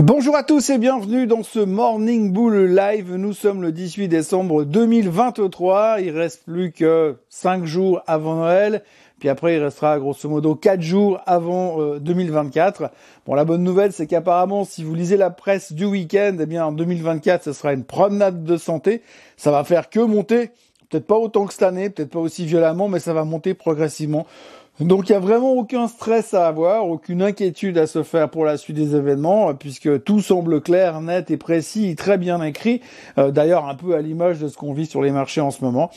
Bonjour à tous et bienvenue dans ce Morning Bull Live. Nous sommes le 18 décembre 2023. Il reste plus que 5 jours avant Noël. Puis après, il restera grosso modo 4 jours avant 2024. Euh, bon, la bonne nouvelle, c'est qu'apparemment, si vous lisez la presse du week-end, eh bien, en 2024, ce sera une promenade de santé. Ça va faire que monter. Peut-être pas autant que cette année, peut-être pas aussi violemment, mais ça va monter progressivement. Donc il n'y a vraiment aucun stress à avoir, aucune inquiétude à se faire pour la suite des événements, puisque tout semble clair, net et précis, très bien écrit. Euh, d'ailleurs un peu à l'image de ce qu'on vit sur les marchés en ce moment.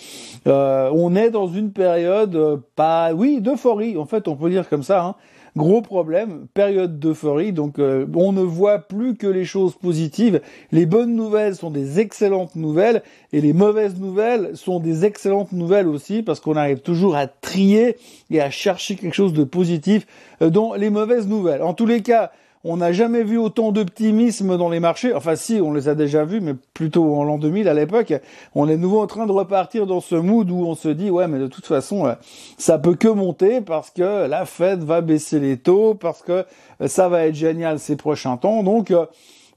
Euh, on est dans une période, euh, pas, oui, d'euphorie. En fait, on peut dire comme ça. Hein. Gros problème, période d'euphorie, donc euh, on ne voit plus que les choses positives. Les bonnes nouvelles sont des excellentes nouvelles et les mauvaises nouvelles sont des excellentes nouvelles aussi parce qu'on arrive toujours à trier et à chercher quelque chose de positif euh, dans les mauvaises nouvelles. En tous les cas, on n'a jamais vu autant d'optimisme dans les marchés. Enfin, si, on les a déjà vus, mais plutôt en l'an 2000 à l'époque. On est nouveau en train de repartir dans ce mood où on se dit, ouais, mais de toute façon, euh, ça peut que monter parce que la Fed va baisser les taux, parce que euh, ça va être génial ces prochains temps. Donc, euh,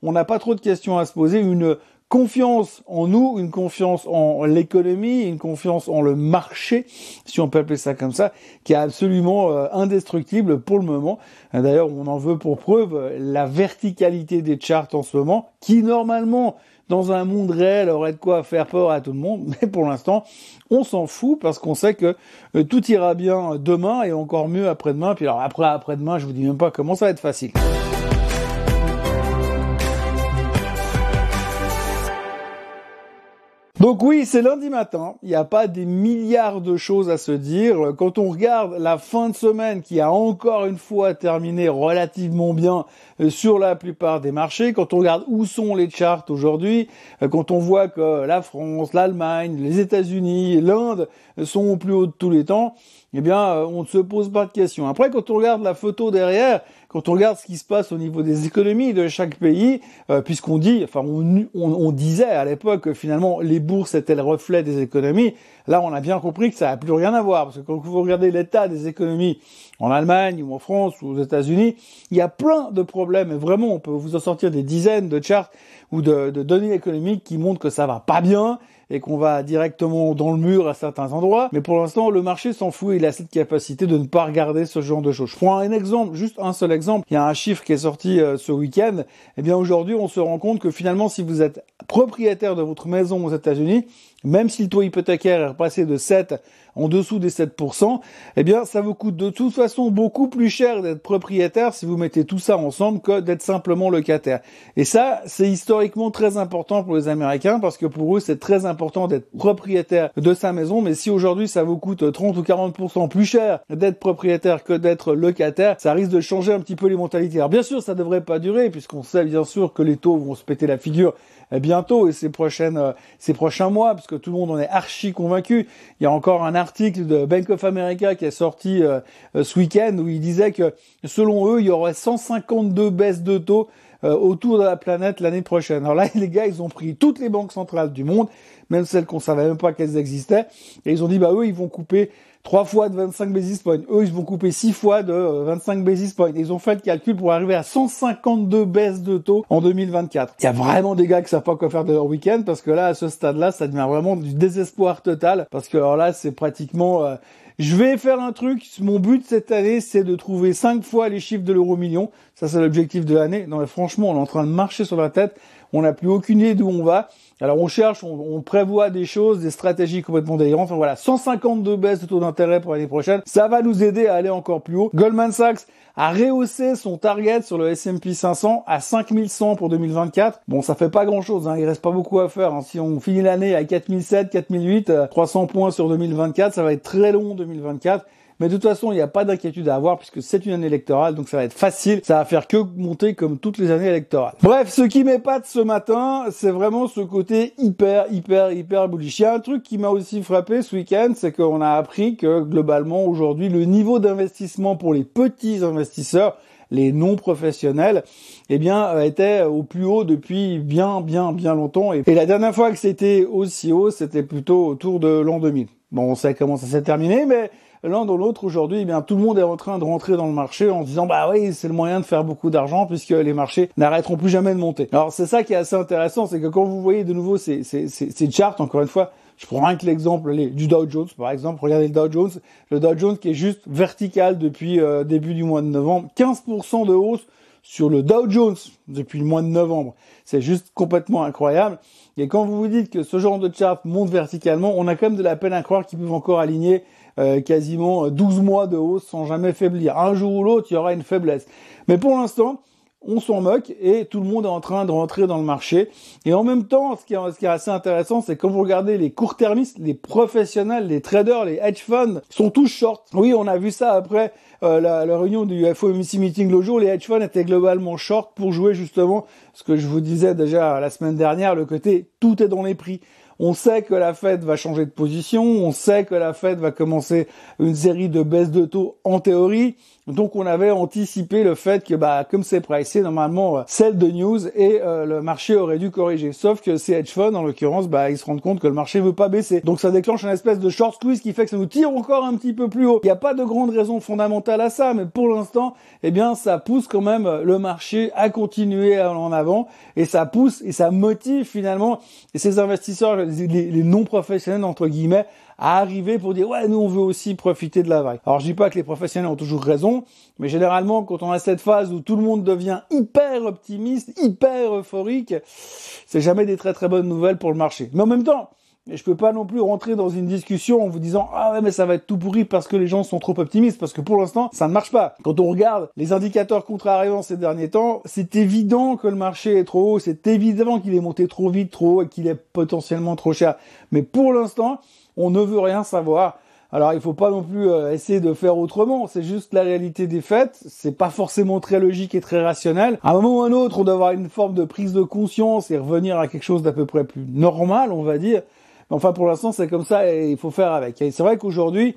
on n'a pas trop de questions à se poser. Une confiance en nous, une confiance en l'économie, une confiance en le marché, si on peut appeler ça comme ça, qui est absolument euh, indestructible pour le moment. D'ailleurs, on en veut pour preuve la verticalité des charts en ce moment, qui normalement dans un monde réel aurait de quoi faire peur à tout le monde, mais pour l'instant, on s'en fout parce qu'on sait que euh, tout ira bien demain et encore mieux après-demain. Puis alors après après-demain, je vous dis même pas comment ça va être facile. Donc oui, c'est lundi matin. Il n'y a pas des milliards de choses à se dire. Quand on regarde la fin de semaine qui a encore une fois terminé relativement bien euh, sur la plupart des marchés, quand on regarde où sont les charts aujourd'hui, euh, quand on voit que la France, l'Allemagne, les États-Unis, l'Inde sont au plus haut de tous les temps, eh bien, euh, on ne se pose pas de questions. Après, quand on regarde la photo derrière, quand on regarde ce qui se passe au niveau des économies de chaque pays, euh, puisqu'on dit, enfin, on, on, disait à l'époque que finalement les bourses étaient le reflet des économies, là, on a bien compris que ça n'a plus rien à voir, parce que quand vous regardez l'état des économies en Allemagne ou en France ou aux États-Unis, il y a plein de problèmes. Et vraiment, on peut vous en sortir des dizaines de charts ou de, de données économiques qui montrent que ça va pas bien et qu'on va directement dans le mur à certains endroits. Mais pour l'instant, le marché s'en fout. Il a cette capacité de ne pas regarder ce genre de choses. Je prends un exemple, juste un seul exemple. Il y a un chiffre qui est sorti euh, ce week-end. Eh bien, aujourd'hui, on se rend compte que finalement, si vous êtes propriétaire de votre maison aux États-Unis, même si le taux hypothécaire est repassé de 7 en dessous des 7%, eh bien, ça vous coûte de toute façon beaucoup plus cher d'être propriétaire si vous mettez tout ça ensemble que d'être simplement locataire. Et ça, c'est historiquement très important pour les Américains parce que pour eux, c'est très important d'être propriétaire de sa maison. Mais si aujourd'hui, ça vous coûte 30 ou 40% plus cher d'être propriétaire que d'être locataire, ça risque de changer un petit peu les mentalités. Alors bien sûr, ça devrait pas durer puisqu'on sait bien sûr que les taux vont se péter la figure bientôt et ces prochaines, euh, ces prochains mois, parce que tout le monde en est archi convaincu. Il y a encore un article de Bank of America qui est sorti euh, euh, ce week-end où il disait que selon eux, il y aurait 152 baisses de taux autour de la planète l'année prochaine. Alors là, les gars, ils ont pris toutes les banques centrales du monde, même celles qu'on savait même pas qu'elles existaient, et ils ont dit bah eux, ils vont couper 3 fois de 25 basis points. Eux, ils vont couper 6 fois de 25 euh, basis points. Ils ont fait le calcul pour arriver à 152 baisses de taux en 2024. Il y a vraiment des gars qui savent pas quoi faire de leur week-end parce que là, à ce stade-là, ça devient vraiment du désespoir total parce que alors là, c'est pratiquement... Euh, je vais faire un truc. Mon but cette année, c'est de trouver 5 fois les chiffres de l'euro million. Ça, c'est l'objectif de l'année. Non, franchement, on est en train de marcher sur la tête. On n'a plus aucune idée d'où on va. Alors on cherche, on, prévoit des choses, des stratégies complètement délirantes. Enfin voilà, 152 baisses de taux d'intérêt pour l'année prochaine. Ça va nous aider à aller encore plus haut. Goldman Sachs a rehaussé son target sur le S&P 500 à 5100 pour 2024. Bon, ça fait pas grand chose, hein. il reste pas beaucoup à faire. Hein. Si on finit l'année à 4007, 4008, 300 points sur 2024, ça va être très long 2024. Mais de toute façon, il n'y a pas d'inquiétude à avoir puisque c'est une année électorale, donc ça va être facile. Ça va faire que monter comme toutes les années électorales. Bref, ce qui m'épate ce matin, c'est vraiment ce côté hyper, hyper, hyper bullish. Il y a un truc qui m'a aussi frappé ce week-end, c'est qu'on a appris que globalement aujourd'hui, le niveau d'investissement pour les petits investisseurs les non professionnels, eh bien, euh, était au plus haut depuis bien, bien, bien longtemps. Et, la dernière fois que c'était aussi haut, c'était plutôt autour de l'an 2000. Bon, on sait comment ça s'est terminé, mais l'un dans l'autre aujourd'hui, eh bien tout le monde est en train de rentrer dans le marché en disant bah oui, c'est le moyen de faire beaucoup d'argent puisque les marchés n'arrêteront plus jamais de monter. Alors c'est ça qui est assez intéressant, c'est que quand vous voyez de nouveau ces, ces charts, encore une fois, je prends rien que l'exemple du Dow Jones, par exemple. Regardez le Dow Jones. Le Dow Jones qui est juste vertical depuis euh, début du mois de novembre. 15% de hausse sur le Dow Jones depuis le mois de novembre. C'est juste complètement incroyable. Et quand vous vous dites que ce genre de chart monte verticalement, on a quand même de la peine à croire qu'ils peuvent encore aligner euh, quasiment 12 mois de hausse sans jamais faiblir. Un jour ou l'autre, il y aura une faiblesse. Mais pour l'instant, on s'en moque et tout le monde est en train de rentrer dans le marché. Et en même temps, ce qui est, ce qui est assez intéressant, c'est quand vous regardez les court-termistes, les professionnels, les traders, les hedge funds sont tous short. Oui, on a vu ça après euh, la, la, réunion du FOMC meeting le jour. Les hedge funds étaient globalement short pour jouer justement ce que je vous disais déjà la semaine dernière, le côté tout est dans les prix. On sait que la Fed va changer de position, on sait que la Fed va commencer une série de baisses de taux en théorie. Donc on avait anticipé le fait que bah comme c'est pricé normalement celle de news et euh, le marché aurait dû corriger. Sauf que ces hedge funds en l'occurrence bah ils se rendent compte que le marché veut pas baisser. Donc ça déclenche une espèce de short squeeze qui fait que ça nous tire encore un petit peu plus haut. Il n'y a pas de grande raison fondamentale à ça, mais pour l'instant, eh bien ça pousse quand même le marché à continuer en avant et ça pousse et ça motive finalement ces investisseurs les, les non professionnels entre guillemets à arriver pour dire ouais nous on veut aussi profiter de la vague. Alors je dis pas que les professionnels ont toujours raison, mais généralement quand on a cette phase où tout le monde devient hyper optimiste, hyper euphorique, c'est jamais des très très bonnes nouvelles pour le marché. Mais en même temps, je peux pas non plus rentrer dans une discussion en vous disant ah ouais mais ça va être tout pourri parce que les gens sont trop optimistes parce que pour l'instant ça ne marche pas. Quand on regarde les indicateurs contrariants ces derniers temps, c'est évident que le marché est trop haut, c'est évident qu'il est monté trop vite, trop haut et qu'il est potentiellement trop cher. Mais pour l'instant, on ne veut rien savoir. Alors il faut pas non plus euh, essayer de faire autrement, c'est juste la réalité des faits, c'est pas forcément très logique et très rationnel. À un moment ou à un autre, on doit avoir une forme de prise de conscience et revenir à quelque chose d'à peu près plus normal, on va dire. Mais enfin pour l'instant, c'est comme ça et il faut faire avec. Et c'est vrai qu'aujourd'hui,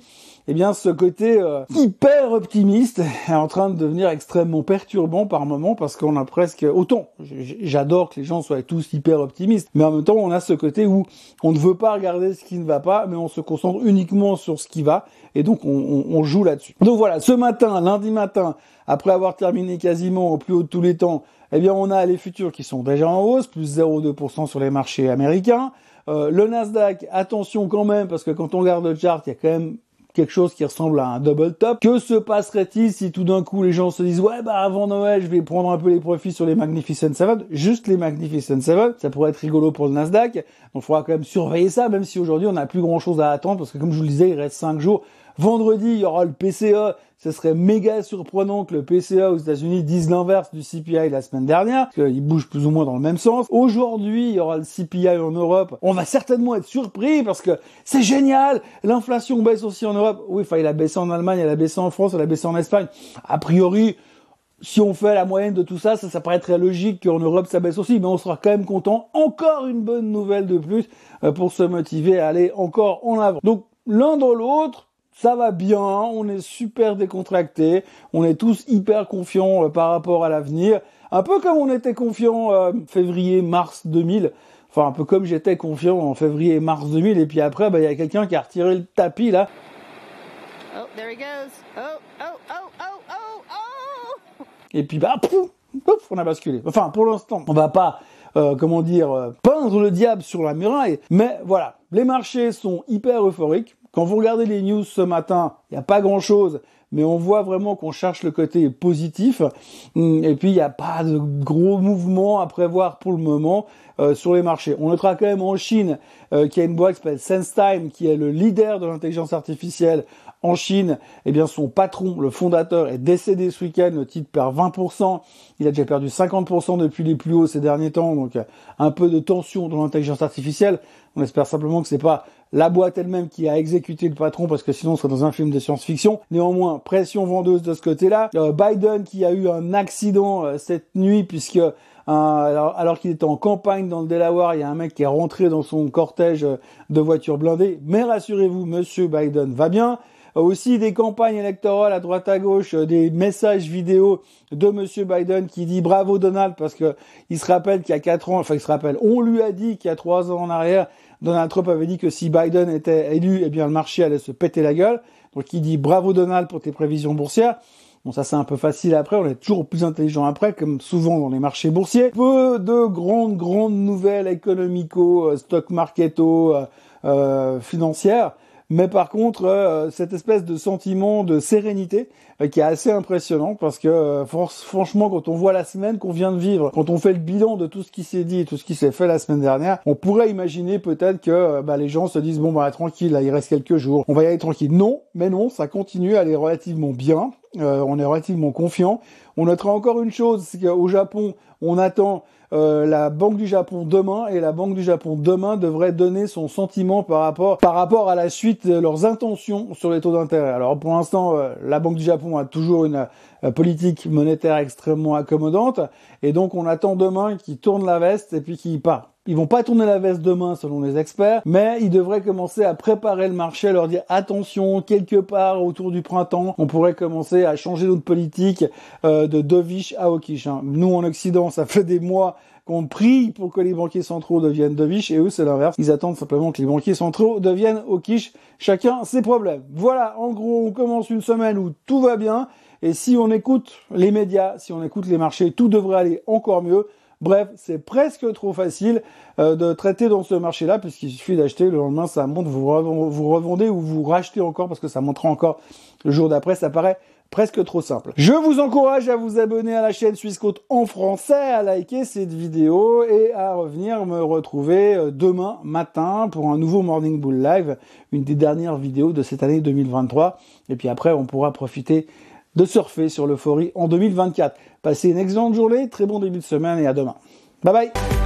eh bien ce côté euh, hyper optimiste est en train de devenir extrêmement perturbant par moment parce qu'on a presque autant j'adore que les gens soient tous hyper optimistes mais en même temps on a ce côté où on ne veut pas regarder ce qui ne va pas mais on se concentre uniquement sur ce qui va et donc on, on, joue là-dessus. Donc voilà, ce matin, lundi matin, après avoir terminé quasiment au plus haut de tous les temps, eh bien on a les futurs qui sont déjà en hausse, plus 0,2% sur les marchés américains. Euh, le Nasdaq, attention quand même, parce que quand on regarde le chart, il y a quand même quelque chose qui ressemble à un double top. Que se passerait-il si tout d'un coup les gens se disent ouais bah avant Noël je vais prendre un peu les profits sur les Magnificent Seven, juste les Magnificent Seven, ça pourrait être rigolo pour le Nasdaq. Donc il faudra quand même surveiller ça, même si aujourd'hui on n'a plus grand chose à attendre parce que comme je vous le disais il reste 5 jours. Vendredi il y aura le PCE ce serait méga surprenant que le PCA aux États-Unis dise l'inverse du CPI la semaine dernière, parce qu'il bouge plus ou moins dans le même sens. Aujourd'hui, il y aura le CPI en Europe. On va certainement être surpris parce que c'est génial. L'inflation baisse aussi en Europe. Oui, enfin, il a baissé en Allemagne, elle a baissé en France, elle a baissé en Espagne. A priori, si on fait la moyenne de tout ça, ça, ça paraît très logique qu'en Europe ça baisse aussi, mais on sera quand même content. Encore une bonne nouvelle de plus euh, pour se motiver à aller encore en avant. Donc l'un dans l'autre, ça va bien, on est super décontracté, on est tous hyper confiants euh, par rapport à l'avenir, un peu comme on était confiant euh, février-mars 2000, enfin un peu comme j'étais confiant en février-mars 2000, et puis après, bah, il y a quelqu'un qui a retiré le tapis là. Oh, there he goes. Oh, oh, oh, oh, oh, oh. Et puis bah, pouf, pouf, on a basculé. Enfin, pour l'instant, on va pas euh, comment dire, euh, peindre le diable sur la muraille. Mais voilà, les marchés sont hyper euphoriques. Quand vous regardez les news ce matin, il n'y a pas grand-chose, mais on voit vraiment qu'on cherche le côté positif. Hum, et puis, il n'y a pas de gros mouvements à prévoir pour le moment euh, sur les marchés. On notera quand même en Chine euh, qu'il y a une boîte qui s'appelle SenseTime, qui est le leader de l'intelligence artificielle en Chine. Eh bien, son patron, le fondateur, est décédé ce week-end. Le titre perd 20%. Il a déjà perdu 50% depuis les plus hauts ces derniers temps. Donc, un peu de tension dans l'intelligence artificielle. On espère simplement que c'est pas la boîte elle-même qui a exécuté le patron parce que sinon on serait dans un film de science-fiction. Néanmoins, pression vendeuse de ce côté-là. Euh, Biden qui a eu un accident euh, cette nuit puisque euh, alors, alors qu'il était en campagne dans le Delaware, il y a un mec qui est rentré dans son cortège de voitures blindées. Mais rassurez-vous, monsieur Biden va bien aussi des campagnes électorales à droite à gauche, des messages vidéo de Monsieur Biden qui dit bravo Donald parce que il se rappelle qu'il y a quatre ans, enfin il se rappelle, on lui a dit qu'il y a trois ans en arrière, Donald Trump avait dit que si Biden était élu, eh bien le marché allait se péter la gueule. Donc il dit bravo Donald pour tes prévisions boursières. Bon, ça c'est un peu facile après, on est toujours plus intelligent après, comme souvent dans les marchés boursiers. Peu de grandes, grandes nouvelles économico, euh, stock marketo, euh, euh, financières. Mais par contre, euh, cette espèce de sentiment de sérénité euh, qui est assez impressionnant parce que euh, franchement, quand on voit la semaine qu'on vient de vivre, quand on fait le bilan de tout ce qui s'est dit et tout ce qui s'est fait la semaine dernière, on pourrait imaginer peut-être que bah, les gens se disent bon bah tranquille, là, il reste quelques jours, on va y aller tranquille. Non, mais non, ça continue à aller relativement bien. on est relativement confiant. On notera encore une chose, c'est qu'au Japon, on attend euh, la Banque du Japon demain et la Banque du Japon demain devrait donner son sentiment par rapport par rapport à la suite de leurs intentions sur les taux d'intérêt. Alors pour l'instant, euh, la Banque du Japon a toujours une euh, politique monétaire extrêmement accommodante et donc on attend demain qu'ils tournent la veste et puis qu'ils part. Ils vont pas tourner la veste demain selon les experts, mais ils devraient commencer à préparer le marché, à leur dire attention, quelque part autour du printemps, on pourrait commencer à changer notre politique euh, de dovish à hawkish. Hein. Nous en Occident, ça fait des mois qu'on prie pour que les banquiers centraux deviennent dovish et eux c'est l'inverse. Ils attendent simplement que les banquiers centraux deviennent hawkish. Chacun ses problèmes. Voilà, en gros, on commence une semaine où tout va bien. Et si on écoute les médias, si on écoute les marchés, tout devrait aller encore mieux. Bref, c'est presque trop facile euh, de traiter dans ce marché-là, puisqu'il suffit d'acheter, le lendemain ça monte, vous, vous revendez ou vous rachetez encore parce que ça montera encore le jour d'après, ça paraît presque trop simple. Je vous encourage à vous abonner à la chaîne Suisse en français, à liker cette vidéo et à revenir me retrouver euh, demain matin pour un nouveau Morning Bull Live, une des dernières vidéos de cette année 2023. Et puis après, on pourra profiter de surfer sur l'euphorie en 2024. Passez une excellente journée, très bon début de semaine et à demain. Bye bye